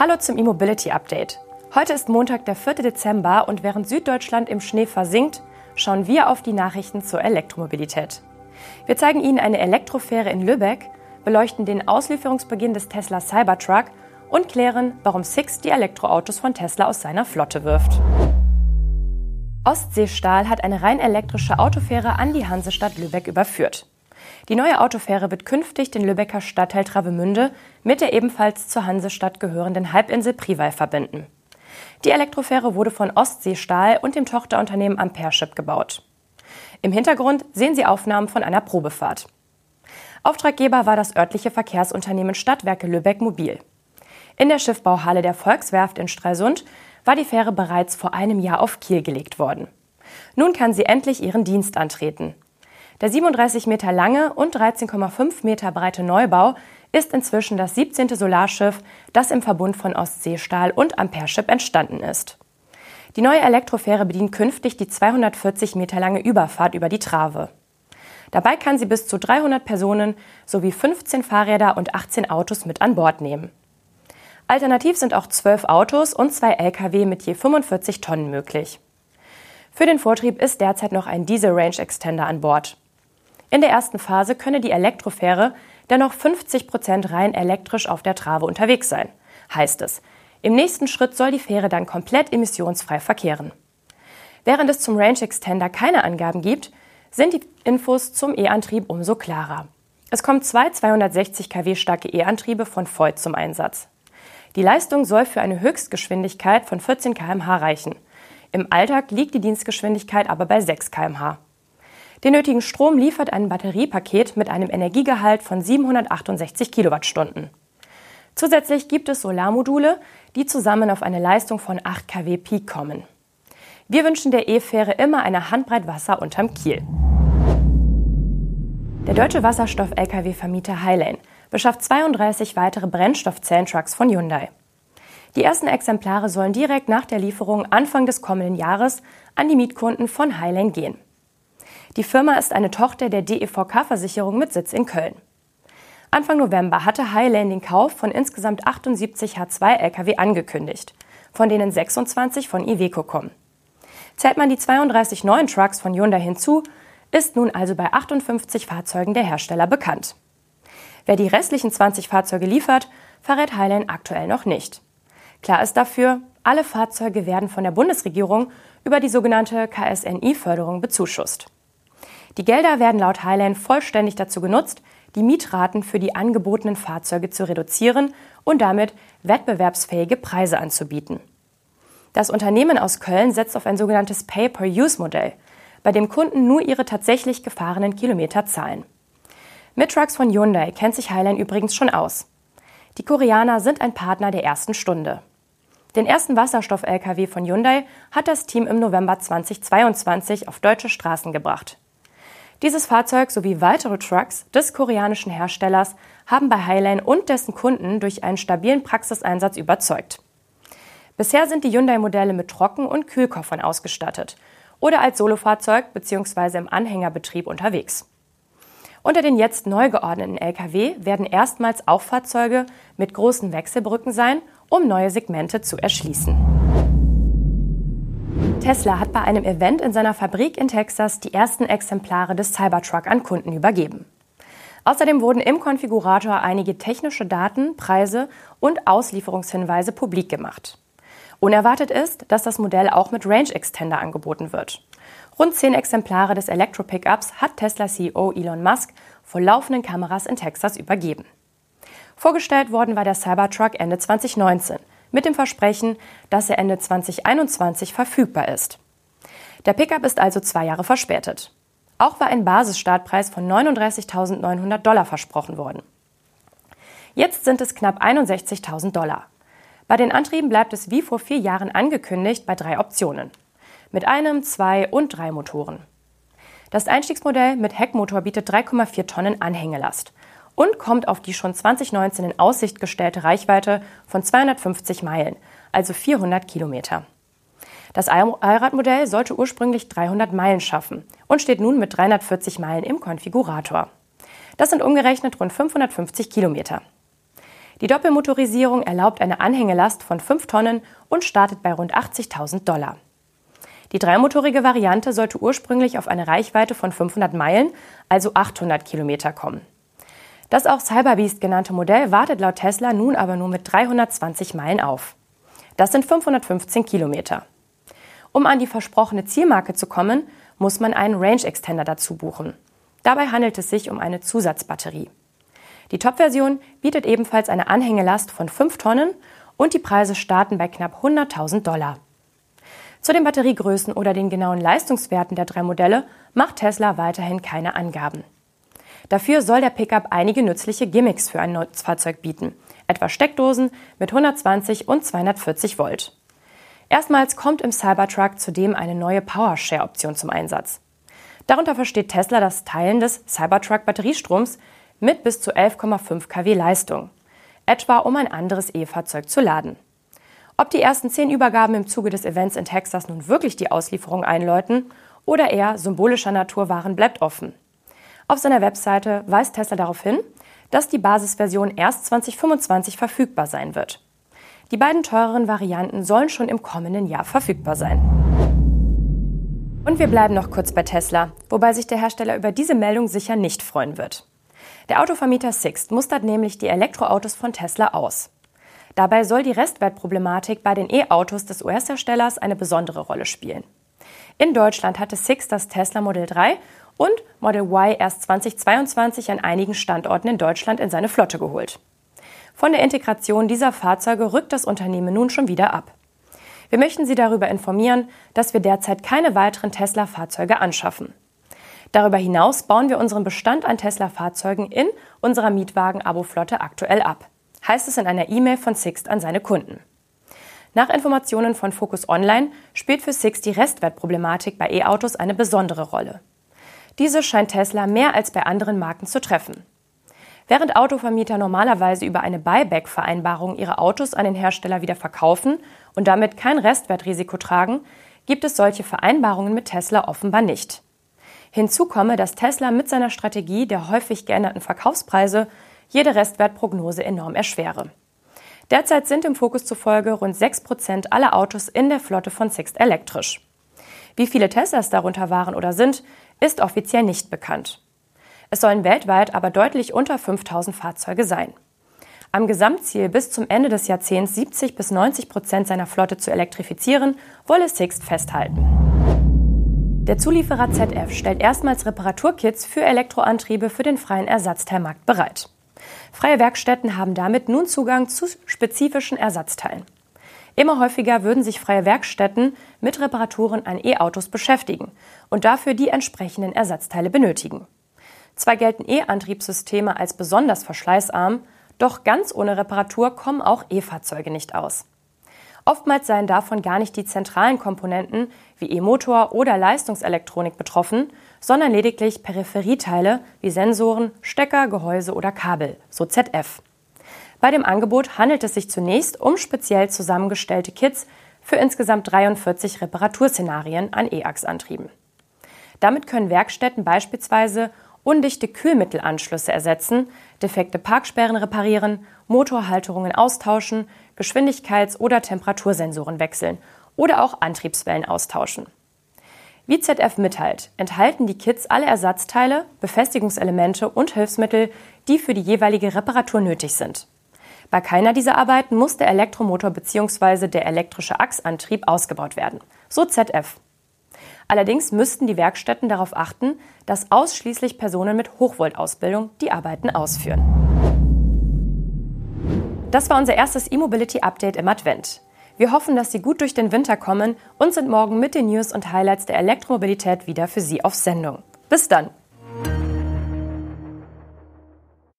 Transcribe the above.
Hallo zum E-Mobility Update. Heute ist Montag, der 4. Dezember und während Süddeutschland im Schnee versinkt, schauen wir auf die Nachrichten zur Elektromobilität. Wir zeigen Ihnen eine Elektrofähre in Lübeck, beleuchten den Auslieferungsbeginn des Tesla Cybertruck und klären, warum Six die Elektroautos von Tesla aus seiner Flotte wirft. Ostseestahl hat eine rein elektrische Autofähre an die Hansestadt Lübeck überführt. Die neue Autofähre wird künftig den Lübecker Stadtteil Travemünde mit der ebenfalls zur Hansestadt gehörenden Halbinsel Priwall verbinden. Die Elektrofähre wurde von Ostseestahl und dem Tochterunternehmen Ampereship gebaut. Im Hintergrund sehen Sie Aufnahmen von einer Probefahrt. Auftraggeber war das örtliche Verkehrsunternehmen Stadtwerke Lübeck Mobil. In der Schiffbauhalle der Volkswerft in Stralsund war die Fähre bereits vor einem Jahr auf Kiel gelegt worden. Nun kann sie endlich ihren Dienst antreten. Der 37 Meter lange und 13,5 Meter breite Neubau ist inzwischen das 17. Solarschiff, das im Verbund von Ostseestahl und Ampereship entstanden ist. Die neue Elektrofähre bedient künftig die 240 Meter lange Überfahrt über die Trave. Dabei kann sie bis zu 300 Personen sowie 15 Fahrräder und 18 Autos mit an Bord nehmen. Alternativ sind auch 12 Autos und zwei Lkw mit je 45 Tonnen möglich. Für den Vortrieb ist derzeit noch ein Diesel Range Extender an Bord. In der ersten Phase könne die Elektrofähre dennoch 50 Prozent rein elektrisch auf der Trave unterwegs sein, heißt es. Im nächsten Schritt soll die Fähre dann komplett emissionsfrei verkehren. Während es zum Range Extender keine Angaben gibt, sind die Infos zum E-Antrieb umso klarer. Es kommen zwei 260 kW starke E-Antriebe von Voigt zum Einsatz. Die Leistung soll für eine Höchstgeschwindigkeit von 14 km/h reichen. Im Alltag liegt die Dienstgeschwindigkeit aber bei 6 km/h. Den nötigen Strom liefert ein Batteriepaket mit einem Energiegehalt von 768 Kilowattstunden. Zusätzlich gibt es Solarmodule, die zusammen auf eine Leistung von 8 kW Peak kommen. Wir wünschen der E-Fähre immer eine Handbreit Wasser unterm Kiel. Der deutsche Wasserstoff-Lkw-Vermieter Highlane beschafft 32 weitere Brennstoffzellentrucks von Hyundai. Die ersten Exemplare sollen direkt nach der Lieferung Anfang des kommenden Jahres an die Mietkunden von Highlane gehen. Die Firma ist eine Tochter der DEVK-Versicherung mit Sitz in Köln. Anfang November hatte Highlane den Kauf von insgesamt 78 H2-Lkw angekündigt, von denen 26 von Iveco kommen. Zählt man die 32 neuen Trucks von Hyundai hinzu, ist nun also bei 58 Fahrzeugen der Hersteller bekannt. Wer die restlichen 20 Fahrzeuge liefert, verrät Highline aktuell noch nicht. Klar ist dafür, alle Fahrzeuge werden von der Bundesregierung über die sogenannte KSNI-Förderung bezuschusst. Die Gelder werden laut Highland vollständig dazu genutzt, die Mietraten für die angebotenen Fahrzeuge zu reduzieren und damit wettbewerbsfähige Preise anzubieten. Das Unternehmen aus Köln setzt auf ein sogenanntes Pay-per-Use-Modell, bei dem Kunden nur ihre tatsächlich gefahrenen Kilometer zahlen. Mit Trucks von Hyundai kennt sich Highline übrigens schon aus. Die Koreaner sind ein Partner der ersten Stunde. Den ersten Wasserstoff-Lkw von Hyundai hat das Team im November 2022 auf deutsche Straßen gebracht. Dieses Fahrzeug sowie weitere Trucks des koreanischen Herstellers haben bei Highline und dessen Kunden durch einen stabilen Praxiseinsatz überzeugt. Bisher sind die Hyundai-Modelle mit Trocken- und Kühlkoffern ausgestattet oder als Solofahrzeug bzw. im Anhängerbetrieb unterwegs. Unter den jetzt neu geordneten Lkw werden erstmals auch Fahrzeuge mit großen Wechselbrücken sein, um neue Segmente zu erschließen. Tesla hat bei einem Event in seiner Fabrik in Texas die ersten Exemplare des Cybertruck an Kunden übergeben. Außerdem wurden im Konfigurator einige technische Daten, Preise und Auslieferungshinweise publik gemacht. Unerwartet ist, dass das Modell auch mit Range Extender angeboten wird. Rund zehn Exemplare des Elektro-Pickups hat Tesla-CEO Elon Musk vor laufenden Kameras in Texas übergeben. Vorgestellt worden war der Cybertruck Ende 2019 mit dem Versprechen, dass er Ende 2021 verfügbar ist. Der Pickup ist also zwei Jahre verspätet. Auch war ein Basisstartpreis von 39.900 Dollar versprochen worden. Jetzt sind es knapp 61.000 Dollar. Bei den Antrieben bleibt es wie vor vier Jahren angekündigt bei drei Optionen. Mit einem, zwei und drei Motoren. Das Einstiegsmodell mit Heckmotor bietet 3,4 Tonnen Anhängelast und kommt auf die schon 2019 in Aussicht gestellte Reichweite von 250 Meilen, also 400 Kilometer. Das Allradmodell sollte ursprünglich 300 Meilen schaffen und steht nun mit 340 Meilen im Konfigurator. Das sind umgerechnet rund 550 Kilometer. Die Doppelmotorisierung erlaubt eine Anhängelast von 5 Tonnen und startet bei rund 80.000 Dollar. Die dreimotorige Variante sollte ursprünglich auf eine Reichweite von 500 Meilen, also 800 Kilometer kommen. Das auch Cyberbeast genannte Modell wartet laut Tesla nun aber nur mit 320 Meilen auf. Das sind 515 Kilometer. Um an die versprochene Zielmarke zu kommen, muss man einen Range Extender dazu buchen. Dabei handelt es sich um eine Zusatzbatterie. Die Top-Version bietet ebenfalls eine Anhängelast von 5 Tonnen und die Preise starten bei knapp 100.000 Dollar. Zu den Batteriegrößen oder den genauen Leistungswerten der drei Modelle macht Tesla weiterhin keine Angaben. Dafür soll der Pickup einige nützliche Gimmicks für ein Nutzfahrzeug bieten, etwa Steckdosen mit 120 und 240 Volt. Erstmals kommt im Cybertruck zudem eine neue PowerShare-Option zum Einsatz. Darunter versteht Tesla das Teilen des Cybertruck-Batteriestroms mit bis zu 11,5 kW Leistung, etwa um ein anderes E-Fahrzeug zu laden. Ob die ersten zehn Übergaben im Zuge des Events in Texas nun wirklich die Auslieferung einläuten oder eher symbolischer Natur waren, bleibt offen. Auf seiner Webseite weist Tesla darauf hin, dass die Basisversion erst 2025 verfügbar sein wird. Die beiden teureren Varianten sollen schon im kommenden Jahr verfügbar sein. Und wir bleiben noch kurz bei Tesla, wobei sich der Hersteller über diese Meldung sicher nicht freuen wird. Der Autovermieter Sixt mustert nämlich die Elektroautos von Tesla aus. Dabei soll die Restwertproblematik bei den E-Autos des US-Herstellers eine besondere Rolle spielen. In Deutschland hatte Six das Tesla Model 3 und Model Y erst 2022 an einigen Standorten in Deutschland in seine Flotte geholt. Von der Integration dieser Fahrzeuge rückt das Unternehmen nun schon wieder ab. Wir möchten Sie darüber informieren, dass wir derzeit keine weiteren Tesla-Fahrzeuge anschaffen. Darüber hinaus bauen wir unseren Bestand an Tesla-Fahrzeugen in unserer Mietwagen-Abo-Flotte aktuell ab heißt es in einer E-Mail von Sixt an seine Kunden. Nach Informationen von Focus Online spielt für Sixt die Restwertproblematik bei E-Autos eine besondere Rolle. Diese scheint Tesla mehr als bei anderen Marken zu treffen. Während Autovermieter normalerweise über eine Buyback-Vereinbarung ihre Autos an den Hersteller wieder verkaufen und damit kein Restwertrisiko tragen, gibt es solche Vereinbarungen mit Tesla offenbar nicht. Hinzu komme, dass Tesla mit seiner Strategie der häufig geänderten Verkaufspreise jede Restwertprognose enorm erschwere. Derzeit sind im Fokus zufolge rund 6 Prozent aller Autos in der Flotte von Sixt elektrisch. Wie viele Teslas darunter waren oder sind, ist offiziell nicht bekannt. Es sollen weltweit aber deutlich unter 5000 Fahrzeuge sein. Am Gesamtziel bis zum Ende des Jahrzehnts 70 bis 90 Prozent seiner Flotte zu elektrifizieren, wolle Sixt festhalten. Der Zulieferer ZF stellt erstmals Reparaturkits für Elektroantriebe für den freien Ersatzteilmarkt bereit. Freie Werkstätten haben damit nun Zugang zu spezifischen Ersatzteilen. Immer häufiger würden sich freie Werkstätten mit Reparaturen an E-Autos beschäftigen und dafür die entsprechenden Ersatzteile benötigen. Zwar gelten E-Antriebssysteme als besonders verschleißarm, doch ganz ohne Reparatur kommen auch E-Fahrzeuge nicht aus. Oftmals seien davon gar nicht die zentralen Komponenten wie E-Motor oder Leistungselektronik betroffen, sondern lediglich Peripherieteile wie Sensoren, Stecker, Gehäuse oder Kabel, so ZF. Bei dem Angebot handelt es sich zunächst um speziell zusammengestellte Kits für insgesamt 43 Reparaturszenarien an E-Achs-Antrieben. Damit können Werkstätten beispielsweise undichte Kühlmittelanschlüsse ersetzen, defekte Parksperren reparieren, Motorhalterungen austauschen, Geschwindigkeits- oder Temperatursensoren wechseln oder auch Antriebswellen austauschen. Wie ZF mitteilt, enthalten die Kits alle Ersatzteile, Befestigungselemente und Hilfsmittel, die für die jeweilige Reparatur nötig sind. Bei keiner dieser Arbeiten muss der Elektromotor bzw. der elektrische Achsantrieb ausgebaut werden. So ZF. Allerdings müssten die Werkstätten darauf achten, dass ausschließlich Personen mit Hochvoltausbildung die Arbeiten ausführen. Das war unser erstes E-Mobility Update im Advent. Wir hoffen, dass Sie gut durch den Winter kommen und sind morgen mit den News und Highlights der Elektromobilität wieder für Sie auf Sendung. Bis dann!